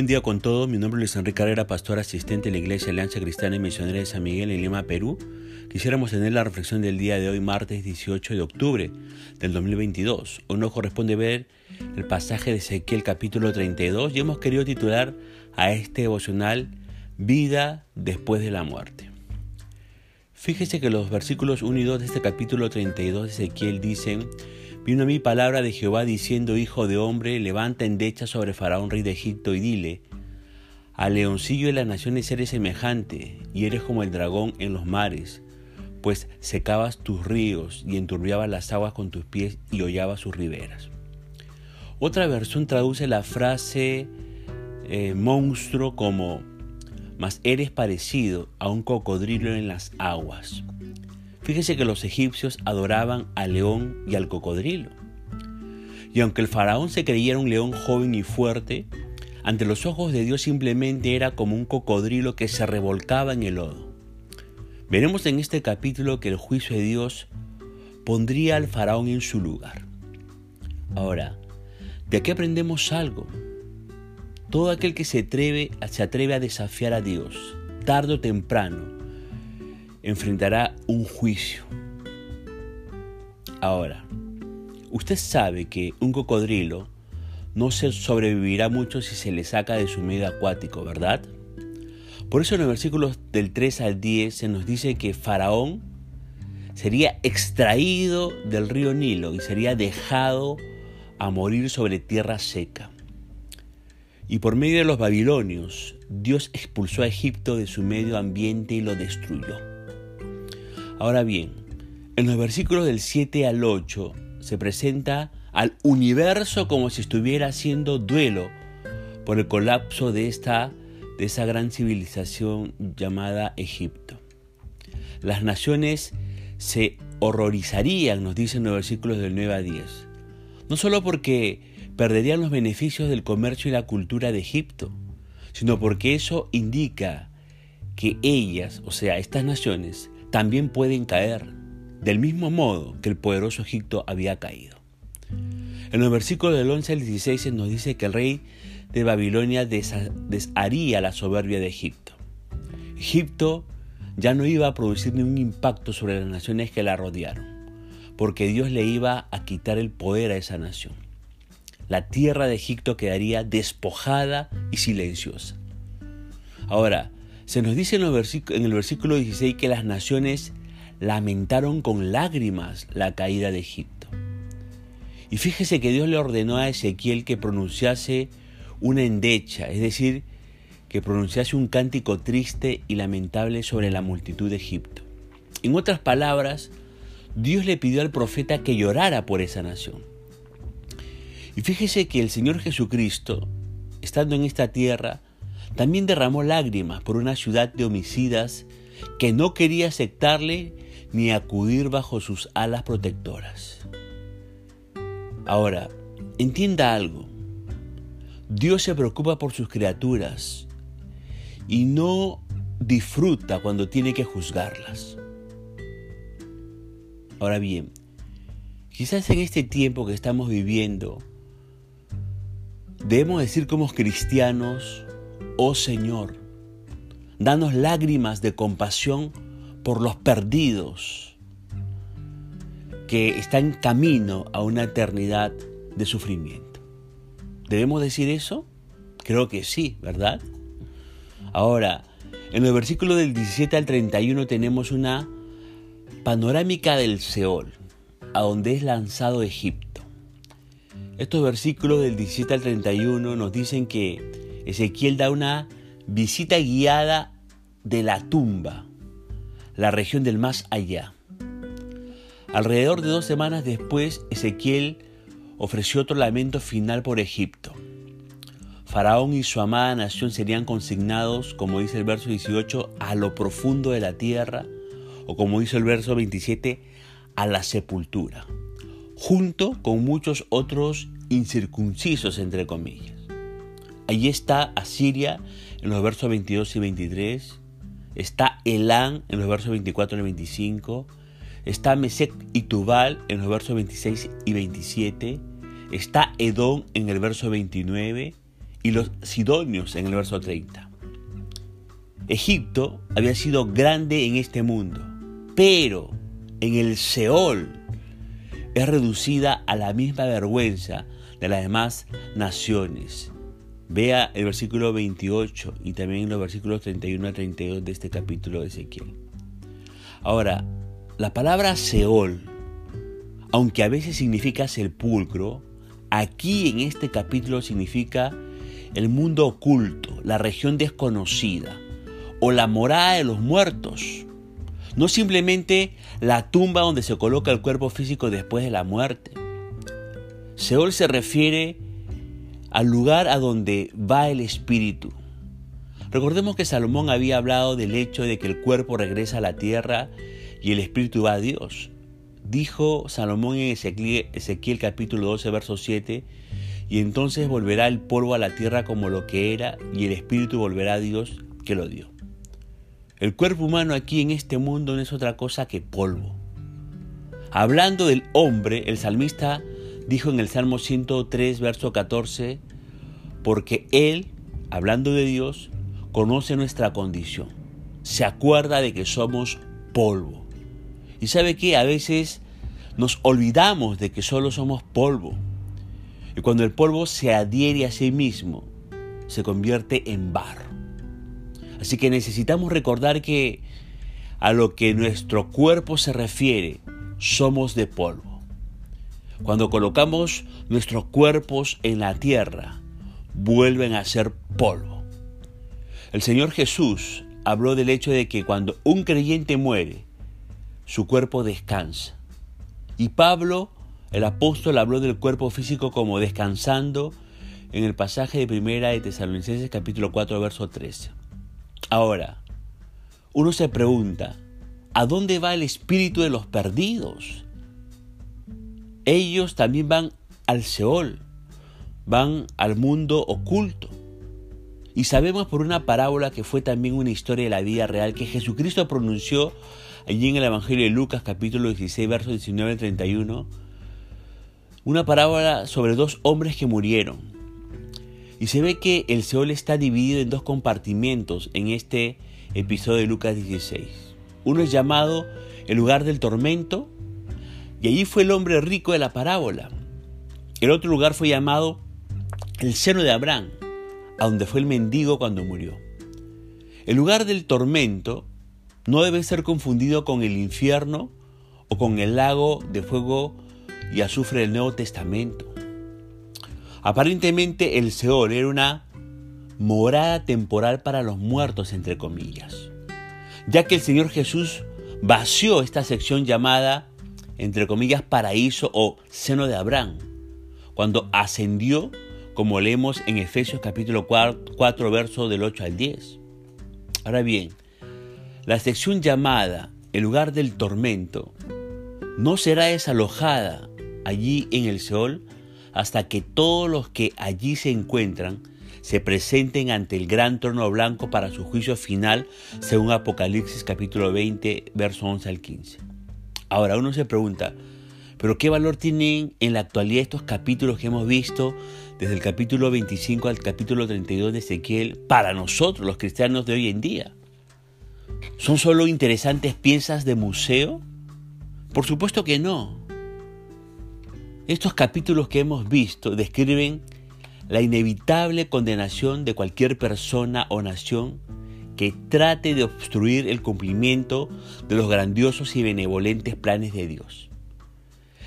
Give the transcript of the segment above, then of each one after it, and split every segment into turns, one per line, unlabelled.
buen día con todos. Mi nombre es Luis Enrique Carrera, pastor asistente de la Iglesia Alianza Cristiana y Misionera de San Miguel en Lima, Perú. Quisiéramos tener la reflexión del día de hoy, martes 18 de octubre del 2022. Hoy nos corresponde ver el pasaje de Ezequiel capítulo 32 y hemos querido titular a este devocional Vida después de la muerte. Fíjese que los versículos 1 y 2 de este capítulo 32 de Ezequiel dicen Vino a mí palabra de Jehová diciendo, Hijo de hombre, levanta endecha sobre Faraón, rey de Egipto, y dile, al leoncillo de las naciones eres semejante, y eres como el dragón en los mares, pues secabas tus ríos y enturbiabas las aguas con tus pies y hollabas sus riberas. Otra versión traduce la frase eh, monstruo como, mas eres parecido a un cocodrilo en las aguas. Fíjese que los egipcios adoraban al león y al cocodrilo. Y aunque el faraón se creyera un león joven y fuerte, ante los ojos de Dios simplemente era como un cocodrilo que se revolcaba en el lodo. Veremos en este capítulo que el juicio de Dios pondría al faraón en su lugar. Ahora, de aquí aprendemos algo. Todo aquel que se atreve, se atreve a desafiar a Dios, tarde o temprano, enfrentará un juicio. Ahora, usted sabe que un cocodrilo no se sobrevivirá mucho si se le saca de su medio acuático, ¿verdad? Por eso en los versículos del 3 al 10 se nos dice que Faraón sería extraído del río Nilo y sería dejado a morir sobre tierra seca. Y por medio de los babilonios, Dios expulsó a Egipto de su medio ambiente y lo destruyó. Ahora bien, en los versículos del 7 al 8 se presenta al universo como si estuviera haciendo duelo por el colapso de esta de esa gran civilización llamada Egipto. Las naciones se horrorizarían, nos dicen los versículos del 9 a 10. No solo porque perderían los beneficios del comercio y la cultura de Egipto, sino porque eso indica que ellas, o sea, estas naciones, también pueden caer, del mismo modo que el poderoso Egipto había caído. En los versículos del 11 al 16 se nos dice que el rey de Babilonia desharía la soberbia de Egipto. Egipto ya no iba a producir ningún impacto sobre las naciones que la rodearon, porque Dios le iba a quitar el poder a esa nación. La tierra de Egipto quedaría despojada y silenciosa. Ahora, se nos dice en, el versículo 16 que las naciones lamentaron con lágrimas la caída de Egipto. Y fíjese que Dios le ordenó a Ezequiel que pronunciase una endecha, es decir, que pronunciase un cántico triste y lamentable sobre la multitud de Egipto. En otras palabras, Dios le pidió al profeta que llorara por esa nación. Y fíjese que el Señor Jesucristo, estando en esta tierra, también derramó lágrimas por una ciudad de homicidas que no quería aceptarle ni acudir bajo sus alas protectoras. Ahora, entienda algo. Dios se preocupa por sus criaturas y no disfruta cuando tiene que juzgarlas. Ahora bien, quizás en este tiempo que estamos viviendo, debemos decir como cristianos, oh Señor, danos lágrimas de compasión por los perdidos que están camino a una eternidad de sufrimiento. ¿Debemos decir eso? Creo que sí, ¿verdad? Ahora, en el versículo del 17 al 31 tenemos una panorámica del Seol, a donde es lanzado Egipto. Estos versículos del 17 al 31 nos dicen que Ezequiel da una visita guiada de la tumba, la región del más allá. Alrededor de dos semanas después, Ezequiel ofreció otro lamento final por Egipto. Faraón y su amada nación serían consignados, como dice el verso 18, a lo profundo de la tierra, o como dice el verso 27, a la sepultura, junto con muchos otros incircuncisos, entre comillas. Allí está Asiria en los versos 22 y 23. Está Elán en los versos 24 y 25. Está Mesec y Tubal en los versos 26 y 27. Está Edom en el verso 29. y los sidonios en el verso 30. Egipto había sido grande en este mundo, pero en el Seol es reducida a la misma vergüenza de las demás naciones. Vea el versículo 28 y también los versículos 31 a 32 de este capítulo de Ezequiel. Ahora, la palabra Seol, aunque a veces significa sepulcro, aquí en este capítulo significa el mundo oculto, la región desconocida o la morada de los muertos. No simplemente la tumba donde se coloca el cuerpo físico después de la muerte. Seol se refiere al lugar a donde va el espíritu. Recordemos que Salomón había hablado del hecho de que el cuerpo regresa a la tierra y el espíritu va a Dios. Dijo Salomón en Ezequiel, capítulo 12, verso 7, y entonces volverá el polvo a la tierra como lo que era, y el espíritu volverá a Dios que lo dio. El cuerpo humano aquí en este mundo no es otra cosa que polvo. Hablando del hombre, el salmista dijo en el Salmo 103, verso 14, porque Él, hablando de Dios, conoce nuestra condición. Se acuerda de que somos polvo. Y sabe que a veces nos olvidamos de que solo somos polvo. Y cuando el polvo se adhiere a sí mismo, se convierte en barro. Así que necesitamos recordar que a lo que nuestro cuerpo se refiere, somos de polvo. Cuando colocamos nuestros cuerpos en la tierra, vuelven a ser polvo. El Señor Jesús habló del hecho de que cuando un creyente muere, su cuerpo descansa. Y Pablo el apóstol habló del cuerpo físico como descansando en el pasaje de primera de Tesalonicenses capítulo 4 verso 13. Ahora, uno se pregunta, ¿a dónde va el espíritu de los perdidos? Ellos también van al Seol, van al mundo oculto. Y sabemos por una parábola que fue también una historia de la vida real que Jesucristo pronunció allí en el Evangelio de Lucas capítulo 16 verso 19 al 31 una parábola sobre dos hombres que murieron. Y se ve que el Seol está dividido en dos compartimentos en este episodio de Lucas 16. Uno es llamado el lugar del tormento, y allí fue el hombre rico de la parábola. El otro lugar fue llamado el seno de Abraham, a donde fue el mendigo cuando murió. El lugar del tormento no debe ser confundido con el infierno o con el lago de fuego y azufre del Nuevo Testamento. Aparentemente el Seol era una morada temporal para los muertos, entre comillas, ya que el Señor Jesús vació esta sección llamada, entre comillas, paraíso o seno de Abraham, cuando ascendió, como leemos en Efesios capítulo 4, verso del 8 al 10. Ahora bien, la sección llamada el lugar del tormento no será desalojada allí en el Seol hasta que todos los que allí se encuentran se presenten ante el gran trono blanco para su juicio final, según Apocalipsis capítulo 20, verso 11 al 15. Ahora uno se pregunta, ¿pero qué valor tienen en la actualidad estos capítulos que hemos visto desde el capítulo 25 al capítulo 32 de Ezequiel para nosotros, los cristianos de hoy en día? ¿Son solo interesantes piezas de museo? Por supuesto que no. Estos capítulos que hemos visto describen la inevitable condenación de cualquier persona o nación que trate de obstruir el cumplimiento de los grandiosos y benevolentes planes de Dios.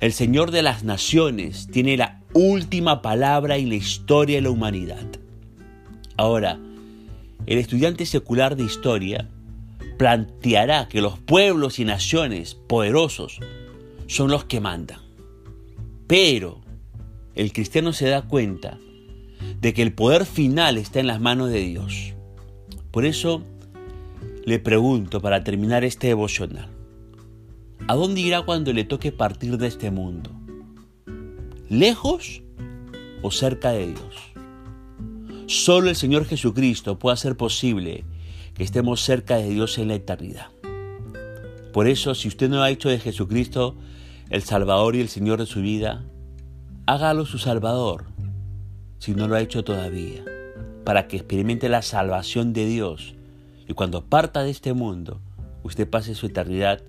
El Señor de las Naciones tiene la última palabra en la historia de la humanidad. Ahora, el estudiante secular de historia planteará que los pueblos y naciones poderosos son los que mandan. Pero el cristiano se da cuenta de que el poder final está en las manos de Dios. Por eso le pregunto para terminar este devocional, ¿a dónde irá cuando le toque partir de este mundo? ¿Lejos o cerca de Dios? Solo el Señor Jesucristo puede hacer posible que estemos cerca de Dios en la eternidad. Por eso, si usted no ha hecho de Jesucristo el Salvador y el Señor de su vida, hágalo su Salvador si no lo ha hecho todavía. Para que experimente la salvación de Dios y cuando parta de este mundo, usted pase su eternidad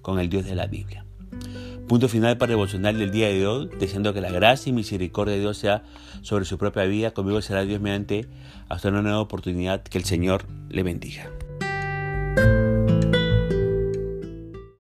con el Dios de la Biblia. Punto final para devocional del día de hoy, deseando que la gracia y misericordia de Dios sea sobre su propia vida. Conmigo será Dios mediante hasta una nueva oportunidad. Que el Señor le bendiga.